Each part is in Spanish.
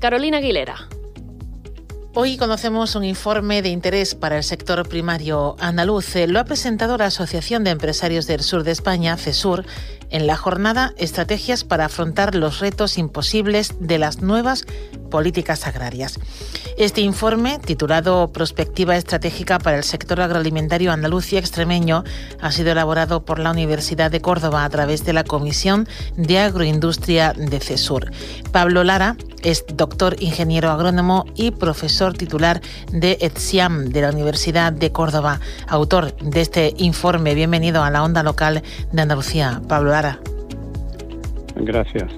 Carolina Aguilera. Hoy conocemos un informe de interés para el sector primario andaluz. Lo ha presentado la Asociación de Empresarios del Sur de España, CESUR, en la jornada Estrategias para afrontar los retos imposibles de las nuevas políticas agrarias. Este informe, titulado Prospectiva Estratégica para el Sector Agroalimentario Andaluz y Extremeño, ha sido elaborado por la Universidad de Córdoba a través de la Comisión de Agroindustria de CESUR. Pablo Lara es doctor ingeniero agrónomo y profesor titular de ETSIAM de la Universidad de Córdoba, autor de este informe. Bienvenido a la onda local de Andalucía. Pablo Lara. Gracias.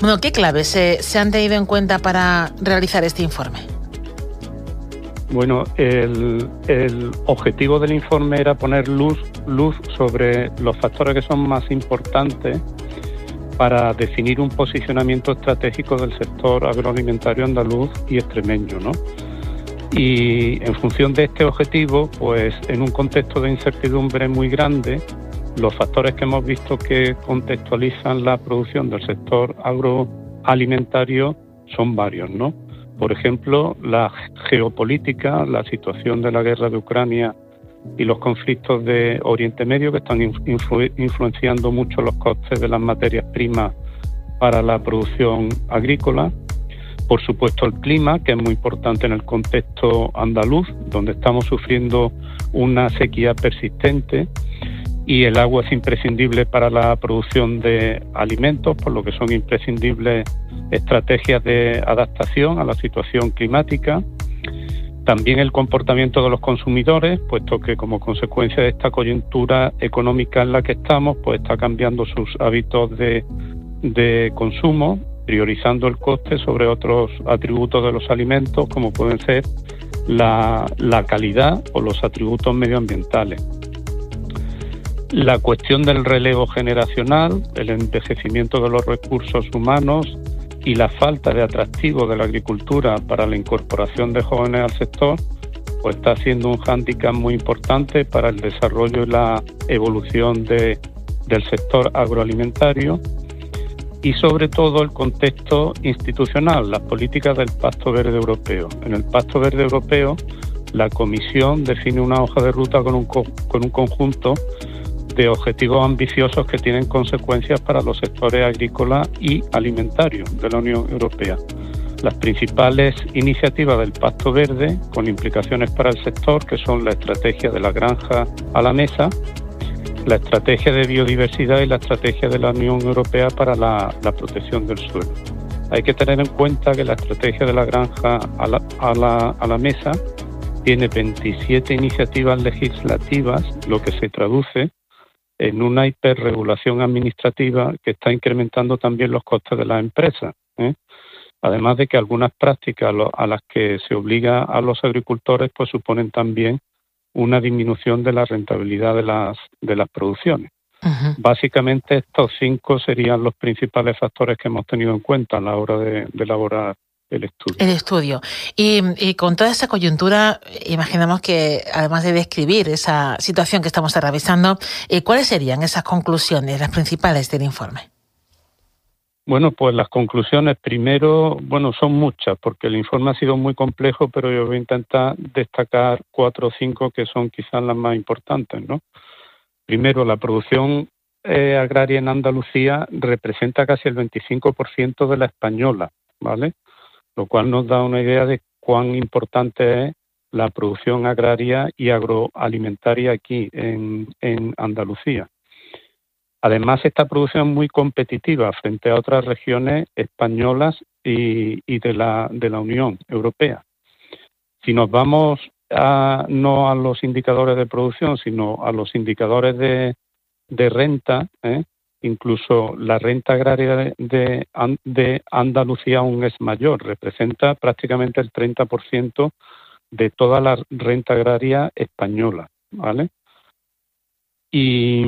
Bueno, ¿qué claves se, han tenido en cuenta para realizar este informe? Bueno, el, objetivo del informe era poner luz, luz sobre los factores que son más importantes para definir un posicionamiento estratégico del sector agroalimentario andaluz y extremeño, ¿no? Y en función de este objetivo, pues en un contexto de incertidumbre muy grande, los factores que hemos visto que contextualizan la producción del sector agroalimentario son varios, ¿no? Por ejemplo, la geopolítica, la situación de la guerra de Ucrania y los conflictos de Oriente Medio que están influenciando mucho los costes de las materias primas para la producción agrícola. Por supuesto, el clima, que es muy importante en el contexto andaluz, donde estamos sufriendo una sequía persistente y el agua es imprescindible para la producción de alimentos, por lo que son imprescindibles estrategias de adaptación a la situación climática. También el comportamiento de los consumidores, puesto que como consecuencia de esta coyuntura económica en la que estamos, pues está cambiando sus hábitos de, de consumo, priorizando el coste sobre otros atributos de los alimentos, como pueden ser la, la calidad o los atributos medioambientales. La cuestión del relevo generacional, el envejecimiento de los recursos humanos y la falta de atractivo de la agricultura para la incorporación de jóvenes al sector, pues está siendo un hándicap muy importante para el desarrollo y la evolución del sector agroalimentario y sobre todo el contexto institucional, las políticas del Pacto Verde Europeo. En el Pacto Verde Europeo, la Comisión define una hoja de ruta con un, con un conjunto de objetivos ambiciosos que tienen consecuencias para los sectores agrícola y alimentario de la Unión Europea. Las principales iniciativas del Pacto Verde, con implicaciones para el sector, que son la estrategia de la granja a la mesa, la estrategia de biodiversidad y la estrategia de la Unión Europea para la, protección del suelo. Hay que tener en cuenta que la estrategia de la granja a la, a la, a la mesa tiene 27 iniciativas legislativas, lo que se traduce en una hiperregulación administrativa que está incrementando también los costes de las empresas. ¿eh? Además de que algunas prácticas a las que se obliga a los agricultores pues suponen también una disminución de la rentabilidad de las, de las producciones. Básicamente estos cinco serían los principales factores que hemos tenido en cuenta a la hora de elaborar el estudio. El estudio. Y, con toda esa coyuntura, imaginamos que además de describir esa situación que estamos revisando, eh, ¿cuáles serían esas conclusiones, las principales del informe? Bueno, pues las conclusiones primero, bueno, son muchas, porque el informe ha sido muy complejo, pero yo voy a intentar destacar cuatro o cinco que son quizás las más importantes, ¿no? Primero, la producción eh, agraria en Andalucía representa casi el 25% de la española, ¿vale? Lo cual nos da una idea de cuán importante es la producción agraria y agroalimentaria aquí en, Andalucía. Además, esta producción es muy competitiva frente a otras regiones españolas y, de, la, de la Unión Europea. Si nos vamos a, no a los indicadores de producción, sino a los indicadores de, de renta, ¿eh? Incluso la renta agraria de, Andalucía aún es mayor, representa prácticamente el 30% de toda la renta agraria española, ¿vale? Y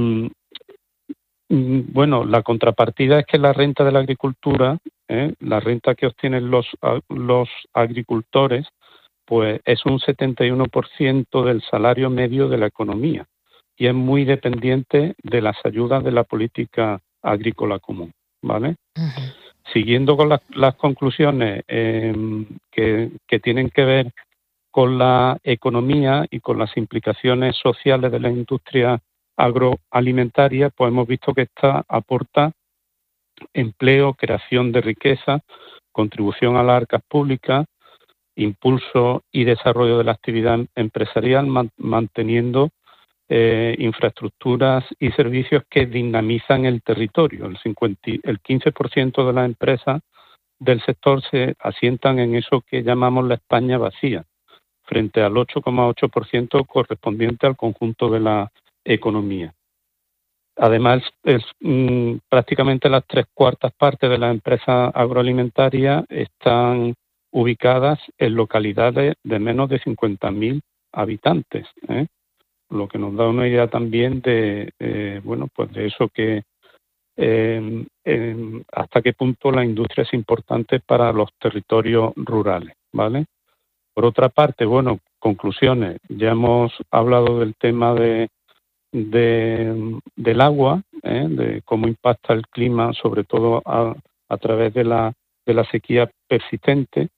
mm, bueno, la contrapartida es que la renta de la agricultura, ¿eh? la renta que obtienen los, los agricultores, pues es un 71% del salario medio de la economía y es muy dependiente de las ayudas de la política agrícola común, ¿vale? siguiendo con las, conclusiones em, que, tienen que ver con la economía y con las implicaciones sociales de la industria agroalimentaria, pues hemos visto que esta aporta empleo, creación de riqueza, contribución a las arcas públicas, impulso y desarrollo de la actividad empresarial, manteniendo eh, infraestructuras y servicios que dinamizan el territorio. El, 50, el 15% de las empresas del sector se asientan en eso que llamamos la España vacía, frente al 8,8% correspondiente al conjunto de la economía. Además, mm, prácticamente las tres cuartas partes de las empresas agroalimentarias están ubicadas en localidades de menos de 50.000 habitantes. ¿eh? Lo que nos da una idea también de, eh, bueno, pues de eso que em, hasta qué punto la industria es importante para los territorios rurales, ¿vale? Por otra parte, bueno, conclusiones. Ya hemos hablado del tema de, del agua, ¿eh? de cómo impacta el clima, sobre todo a, a través de la, de la sequía persistente.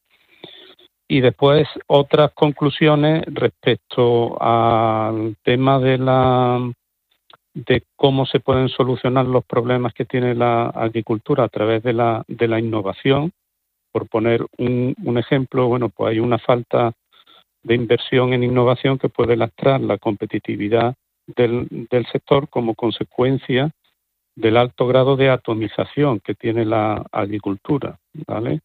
Y después otras conclusiones respecto al tema de la de cómo se pueden solucionar los problemas que tiene la agricultura a través de la, de la innovación. Por poner un, un ejemplo, bueno, pues hay una falta de inversión en innovación que puede lastrar la competitividad del, del sector como consecuencia del alto grado de atomización que tiene la agricultura, ¿vale?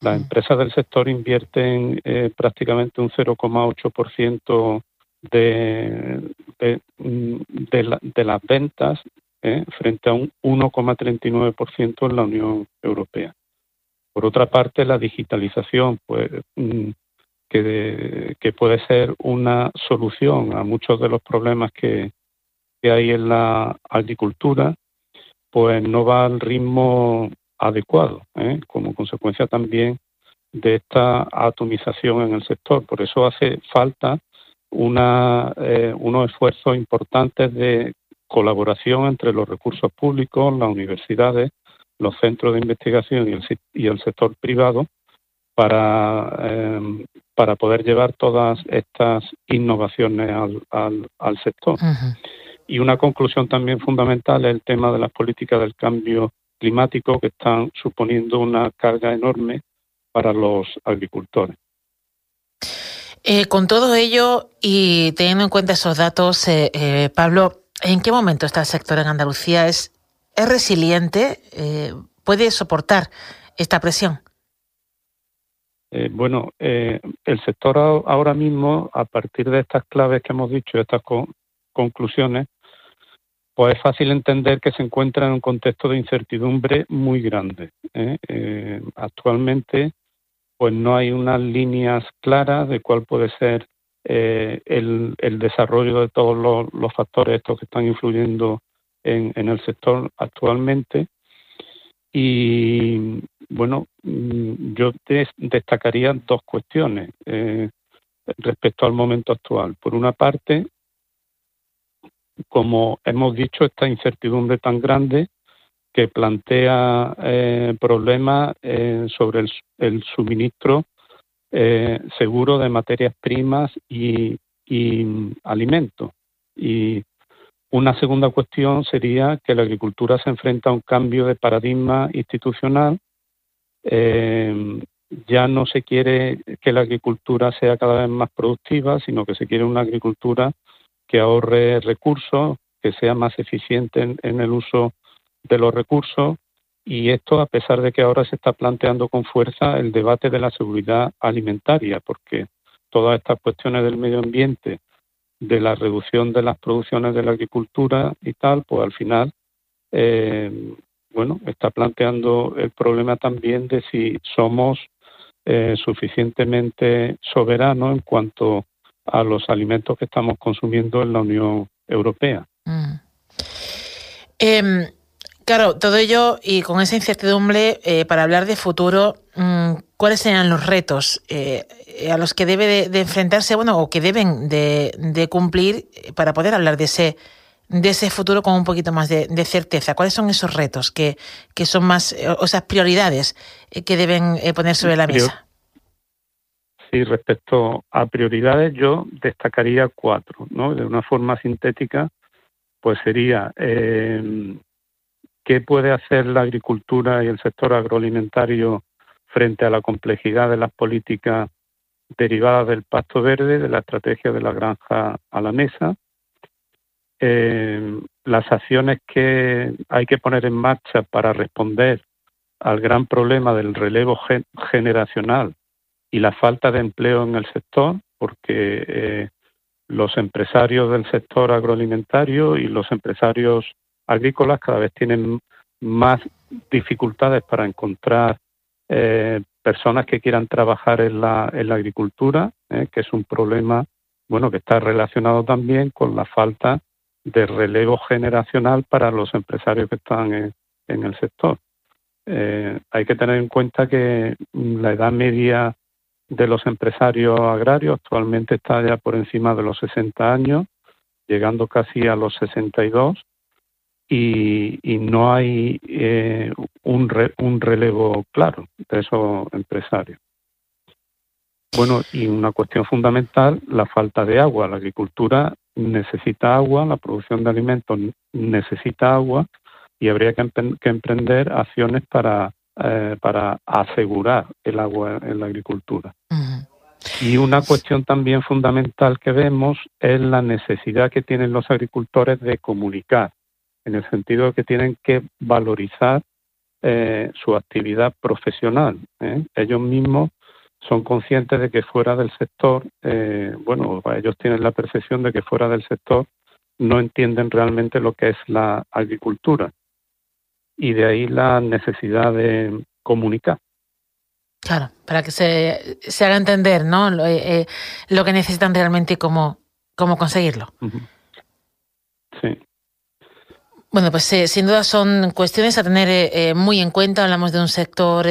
Las empresas del sector invierten eh, prácticamente un 0,8% de, de, de, de, las ventas eh, frente a un 1,39% en la Unión Europea. Por otra parte, la digitalización, pues, mm, que, que, puede ser una solución a muchos de los problemas que, que hay en la agricultura, pues no va al ritmo adecuado, ¿eh? como consecuencia también de esta atomización en el sector. Por eso hace falta una, eh, unos esfuerzos importantes de colaboración entre los recursos públicos, las universidades, los centros de investigación y el, y el sector privado para, eh, para poder llevar todas estas innovaciones al, al, sector. Y una conclusión también fundamental es el tema de las políticas del cambio climáticos que están suponiendo una carga enorme para los agricultores. Eh, con todo ello y teniendo en cuenta esos datos, eh, eh, Pablo, ¿en qué momento está el sector en Andalucía? ¿Es, es resiliente? ¿Puede soportar esta presión? bueno, el sector ahora mismo, a partir de estas claves que hemos dicho, estas conclusiones, pues es fácil entender que se encuentra en un contexto de incertidumbre muy grande. ¿eh? Eh, actualmente, pues no hay unas líneas claras de cuál puede ser eh, el, desarrollo de todos los, factores estos que están influyendo en, el sector actualmente. Y bueno, mm, yo destacaría dos cuestiones respecto al momento actual. Por una parte, como hemos dicho, esta incertidumbre tan grande que plantea eh, problemas eh, sobre el, suministro eh, seguro de materias primas y, alimentos. Y una segunda cuestión sería que la agricultura se enfrenta a un cambio de paradigma institucional. ya no se quiere que la agricultura sea cada vez más productiva, sino que se quiere una agricultura que ahorre recursos, que sea más eficiente en, el uso de los recursos. Y esto a pesar de que ahora se está planteando con fuerza el debate de la seguridad alimentaria, porque todas estas cuestiones del medio ambiente, de la reducción de las producciones de la agricultura y tal, pues al final, eh, bueno, está planteando el problema también de si somos eh, suficientemente soberanos en cuanto a los alimentos que estamos consumiendo en la Unión Europea. Mm. Em, claro, todo ello y con esa incertidumbre, eh, para hablar de futuro, mm, ¿cuáles serían los retos eh, a los que debe de, enfrentarse, bueno, o que deben de, cumplir para poder hablar de ese de ese futuro con un poquito más de, certeza? ¿Cuáles son esos retos que, que son más, o esas prioridades que deben poner sobre la mesa? Sí, respecto a prioridades, yo destacaría cuatro, ¿no? De una forma sintética, pues sería eh, qué puede hacer la agricultura y el sector agroalimentario frente a la complejidad de las políticas derivadas del Pacto Verde, de la estrategia de la granja a la mesa, eh, las acciones que hay que poner en marcha para responder al gran problema del relevo generacional y la falta de empleo en el sector, porque eh, los empresarios del sector agroalimentario y los empresarios agrícolas cada vez tienen más dificultades para encontrar eh, personas que quieran trabajar en la, en la agricultura, eh, que es un problema bueno que está relacionado también con la falta de relevo generacional para los empresarios que están en, en el sector. hay que tener en cuenta que la edad media de los empresarios agrarios actualmente está ya por encima de los 60 años, llegando casi a los 62 y, y no hay eh, un, un relevo claro de esos empresarios. Bueno, y una cuestión fundamental, la falta de agua. La agricultura necesita agua, la producción de alimentos necesita agua y habría que, emprender acciones para eh, para asegurar el agua en la agricultura. Y una cuestión también fundamental que vemos es la necesidad que tienen los agricultores de comunicar, en el sentido de que tienen que valorizar eh, su actividad profesional. ¿eh? Ellos mismos son conscientes de que fuera del sector, bueno, ellos tienen la percepción de que fuera del sector no entienden realmente lo que es la agricultura y de ahí la necesidad de comunicar. Claro, para que se, se haga entender ¿no? Lo, eh, eh, lo, que necesitan realmente y cómo, cómo conseguirlo. Sí. Bueno, pues eh, sin duda son cuestiones a tener muy en cuenta. Hablamos de un sector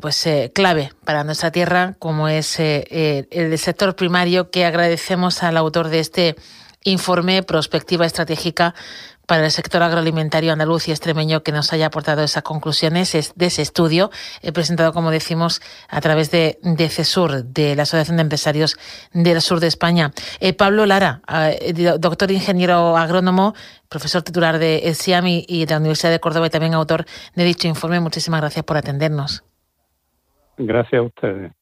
pues clave para nuestra tierra, como es el sector primario, que agradecemos al autor de este informe Prospectiva Estratégica para el sector agroalimentario andaluz y extremeño que nos haya aportado esas conclusiones de ese estudio, he presentado, como decimos, a través de, de CESUR, de la Asociación de Empresarios del Sur de España. Eh, Pablo Lara, eh, doctor ingeniero agrónomo, profesor titular de el SIAMI y de la Universidad de Córdoba y también autor de dicho informe, muchísimas gracias por atendernos. Gracias a ustedes.